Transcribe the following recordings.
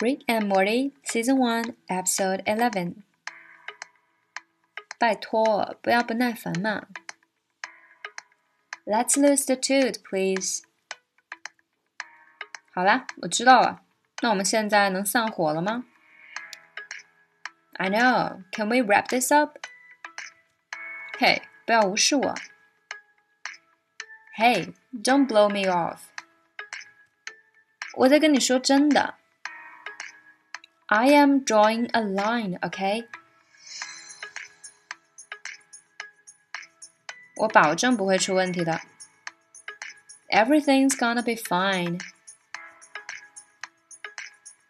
Rick and Morty Season One Episode Eleven。拜托，不要不耐烦嘛。Let's lose the tooth, please。好啦，我知道了。那我们现在能散伙了吗？I know. Can we wrap this up? 嘿，不要无视我。Hey, don't blow me off. 我在跟你说真的。 I am drawing a line, okay? 我保证不会出问题的。Everything's gonna be fine.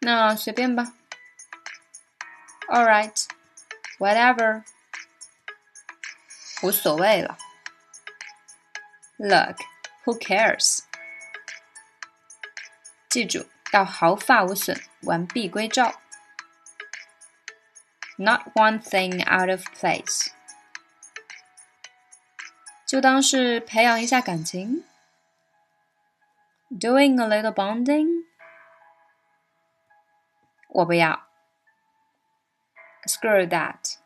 那随便吧。All right, whatever. 无所谓了。Look, who cares? 记住，要毫发无损，完璧归赵。 Not one thing out of place。就当是培养一下感情。Doing a little bonding。我不要。Screw that。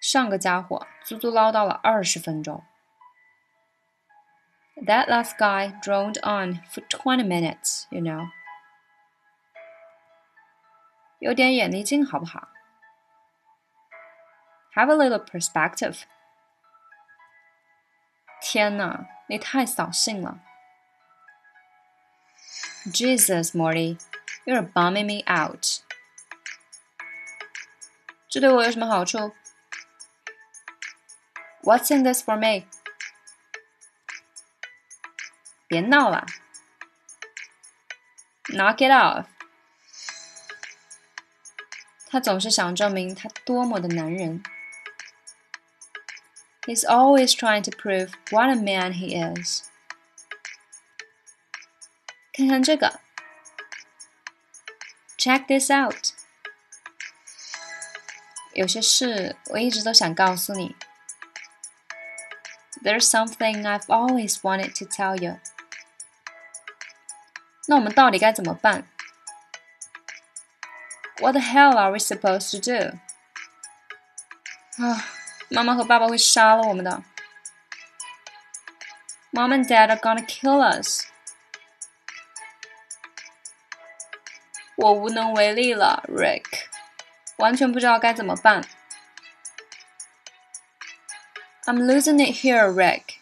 上个家伙足足唠叨了二十分钟。That last guy droned on for twenty minutes, you know. 有点眼力劲好不好？Have a little perspective. 天哪，你太扫兴了！Jesus, Morty, you're bumming me out. 这对我有什么好处？What's in this for me? 别闹了，Knock it off。 他总是想证明他多么的男人。He's always trying to prove what a man he is。看看这个，Check this out。有些事我一直都想告诉你。There's something I've always wanted to tell you。那我们到底该怎么办 ？What the hell are we supposed to do？啊，妈妈和爸爸会杀了我们的。Mom and Dad are gonna kill us。我无能为力了，Rick，完全不知道该怎么办。I'm losing it here, Rick。